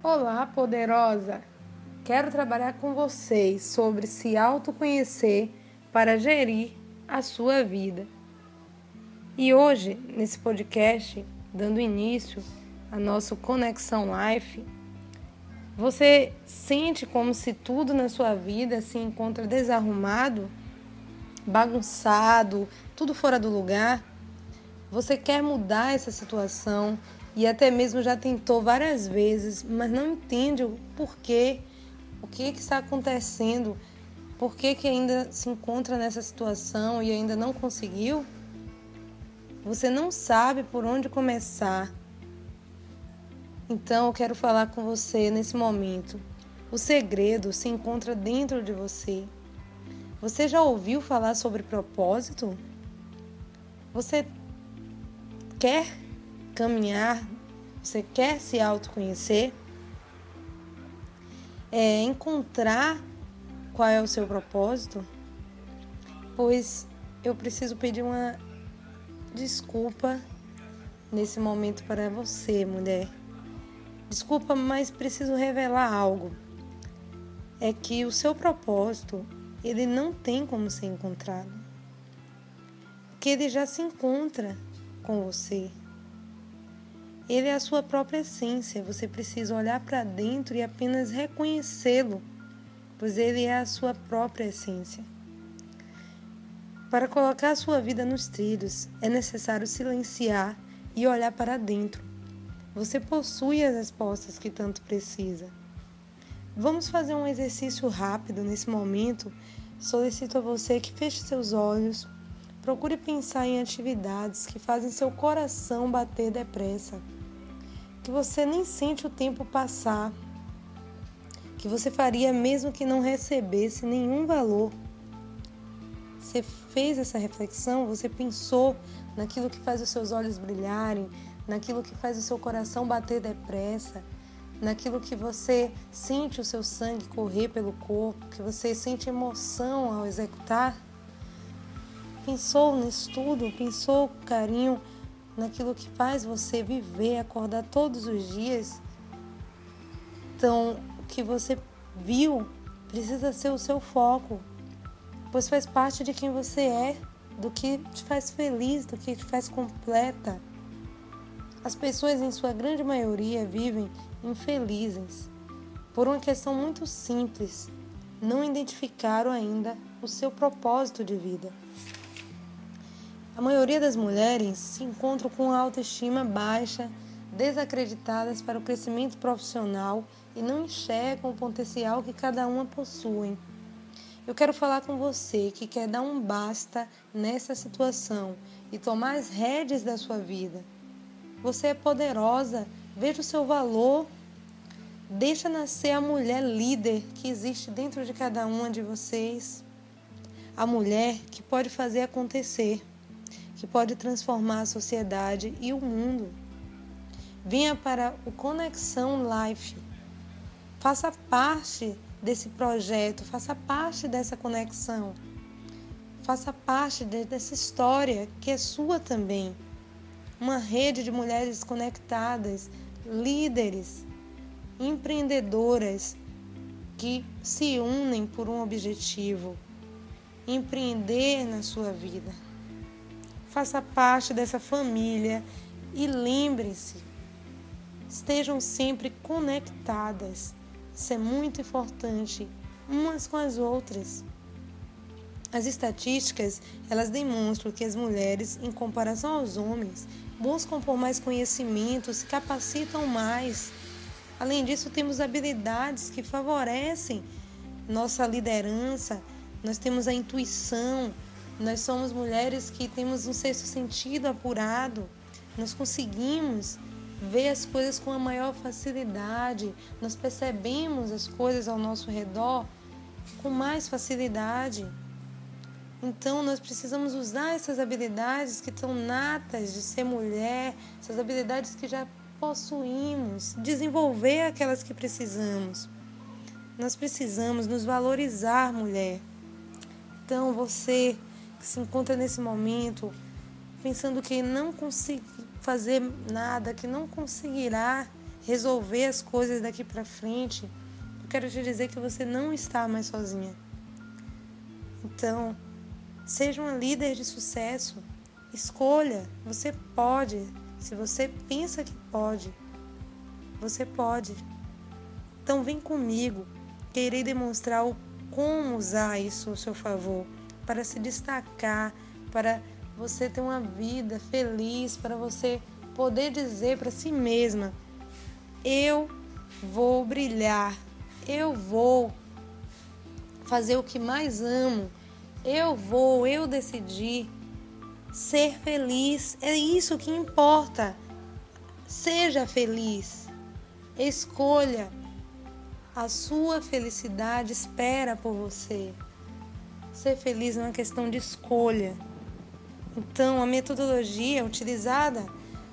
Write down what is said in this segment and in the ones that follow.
Olá, poderosa! Quero trabalhar com vocês sobre se autoconhecer para gerir a sua vida. E hoje, nesse podcast, dando início a nosso Conexão Life, você sente como se tudo na sua vida se encontra desarrumado, bagunçado, tudo fora do lugar? Você quer mudar essa situação e até mesmo já tentou várias vezes, mas não entende o porquê, o que, que está acontecendo, por que, que ainda se encontra nessa situação e ainda não conseguiu? Você não sabe por onde começar. Então eu quero falar com você nesse momento. O segredo se encontra dentro de você. Você já ouviu falar sobre propósito? Você quer caminhar? Você quer se autoconhecer? É encontrar qual é o seu propósito? Pois eu preciso pedir uma desculpa nesse momento para você, mulher. Desculpa, mas preciso revelar algo. É que o seu propósito, ele não tem como ser encontrado. Que ele já se encontra com você. Ele é a sua própria essência. Você precisa olhar para dentro e apenas reconhecê-lo, pois ele é a sua própria essência. Para colocar a sua vida nos trilhos, é necessário silenciar e olhar para dentro você possui as respostas que tanto precisa. Vamos fazer um exercício rápido nesse momento. Solicito a você que feche seus olhos, procure pensar em atividades que fazem seu coração bater depressa, que você nem sente o tempo passar, que você faria mesmo que não recebesse nenhum valor. Você fez essa reflexão, você pensou naquilo que faz os seus olhos brilharem, naquilo que faz o seu coração bater depressa, naquilo que você sente o seu sangue correr pelo corpo, que você sente emoção ao executar? Pensou nisso tudo? Pensou com carinho naquilo que faz você viver, acordar todos os dias? Então, o que você viu precisa ser o seu foco, pois faz parte de quem você é, do que te faz feliz, do que te faz completa. As pessoas, em sua grande maioria, vivem infelizes por uma questão muito simples: não identificaram ainda o seu propósito de vida. A maioria das mulheres se encontram com autoestima baixa, desacreditadas para o crescimento profissional e não enxergam o potencial que cada uma possui. Eu quero falar com você que quer dar um basta nessa situação e tomar as rédeas da sua vida. Você é poderosa. Veja o seu valor. Deixa nascer a mulher líder que existe dentro de cada uma de vocês. A mulher que pode fazer acontecer, que pode transformar a sociedade e o mundo. Venha para o Conexão Life. Faça parte desse projeto, faça parte dessa conexão. Faça parte dessa história que é sua também uma rede de mulheres conectadas, líderes, empreendedoras que se unem por um objetivo: empreender na sua vida. Faça parte dessa família e lembre-se, estejam sempre conectadas. Isso é muito importante, umas com as outras. As estatísticas, elas demonstram que as mulheres, em comparação aos homens, buscam por mais conhecimento, se capacitam mais. Além disso, temos habilidades que favorecem nossa liderança, nós temos a intuição, nós somos mulheres que temos um sexto sentido apurado, nós conseguimos ver as coisas com a maior facilidade, nós percebemos as coisas ao nosso redor com mais facilidade. Então, nós precisamos usar essas habilidades que estão natas de ser mulher, essas habilidades que já possuímos, desenvolver aquelas que precisamos. Nós precisamos nos valorizar, mulher. Então, você se encontra nesse momento pensando que não consegue fazer nada, que não conseguirá resolver as coisas daqui para frente, eu quero te dizer que você não está mais sozinha. Então, seja uma líder de sucesso. Escolha, você pode. Se você pensa que pode, você pode. Então vem comigo, que irei demonstrar como usar isso ao seu favor para se destacar, para você ter uma vida feliz, para você poder dizer para si mesma: eu vou brilhar, eu vou fazer o que mais amo, eu vou, eu decidi ser feliz. É isso que importa. Seja feliz. Escolha. A sua felicidade espera por você. Ser feliz é uma questão de escolha. Então, a metodologia utilizada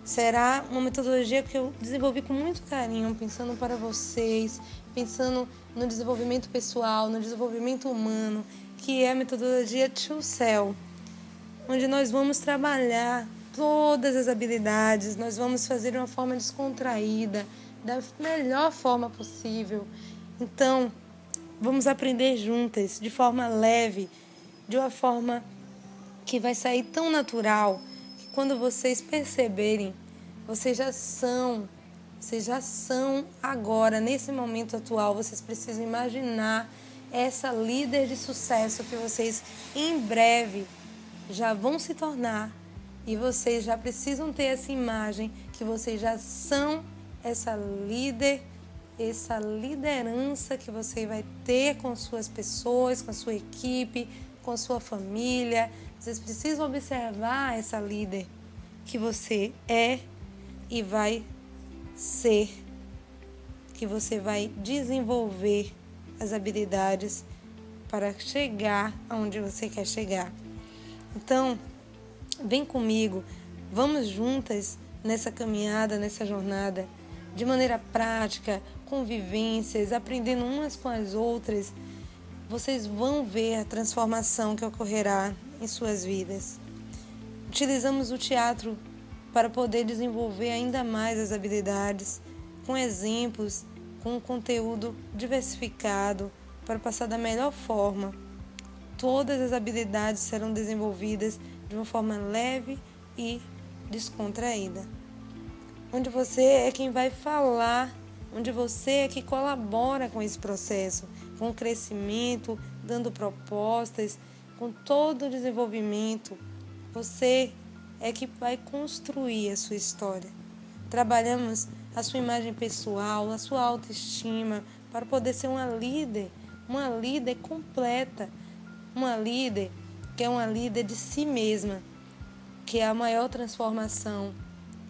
será uma metodologia que eu desenvolvi com muito carinho, pensando para vocês, pensando no desenvolvimento pessoal, no desenvolvimento humano, que é a metodologia Tio Cell, onde nós vamos trabalhar todas as habilidades, nós vamos fazer de uma forma descontraída, da melhor forma possível. Então, vamos aprender juntas, de forma leve, de uma forma que vai sair tão natural quando vocês perceberem, vocês já são, vocês já são agora, nesse momento atual, vocês precisam imaginar essa líder de sucesso que vocês em breve já vão se tornar e vocês já precisam ter essa imagem que vocês já são essa líder, essa liderança que você vai ter com suas pessoas, com a sua equipe, com sua família, vocês precisam observar essa líder que você é e vai ser, que você vai desenvolver as habilidades para chegar aonde você quer chegar. Então, vem comigo, vamos juntas nessa caminhada, nessa jornada, de maneira prática, convivências, aprendendo umas com as outras. Vocês vão ver a transformação que ocorrerá em suas vidas. Utilizamos o teatro para poder desenvolver ainda mais as habilidades, com exemplos, com um conteúdo diversificado, para passar da melhor forma. Todas as habilidades serão desenvolvidas de uma forma leve e descontraída. Onde você é quem vai falar, onde você é que colabora com esse processo, com o crescimento, dando propostas, com todo o desenvolvimento, você é que vai construir a sua história. Trabalhamos a sua imagem pessoal, a sua autoestima, para poder ser uma líder, uma líder completa, uma líder que é uma líder de si mesma, que é a maior transformação,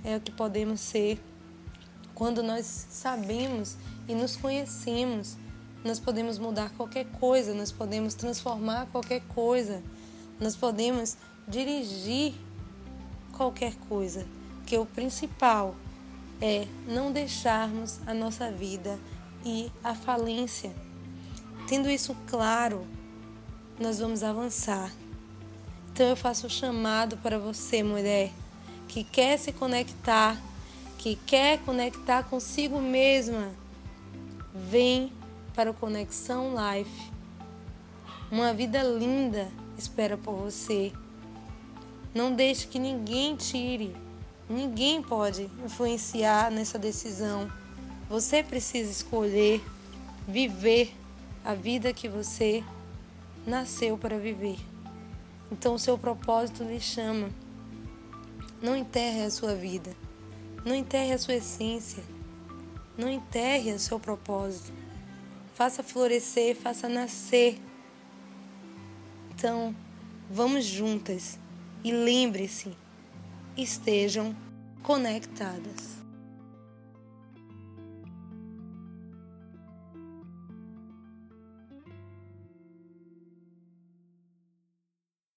é o que podemos ser quando nós sabemos e nos conhecemos nós podemos mudar qualquer coisa, nós podemos transformar qualquer coisa, nós podemos dirigir qualquer coisa. Que o principal é não deixarmos a nossa vida ir à falência. Tendo isso claro, nós vamos avançar. Então eu faço o um chamado para você, mulher, que quer se conectar, que quer conectar consigo mesma. Vem para o Conexão Life. Uma vida linda espera por você. Não deixe que ninguém tire, ninguém pode influenciar nessa decisão. Você precisa escolher viver a vida que você nasceu para viver. Então o seu propósito lhe chama. Não enterre a sua vida. Não enterre a sua essência. Não enterre o seu propósito faça florescer, faça nascer. Então, vamos juntas e lembre-se, estejam conectadas.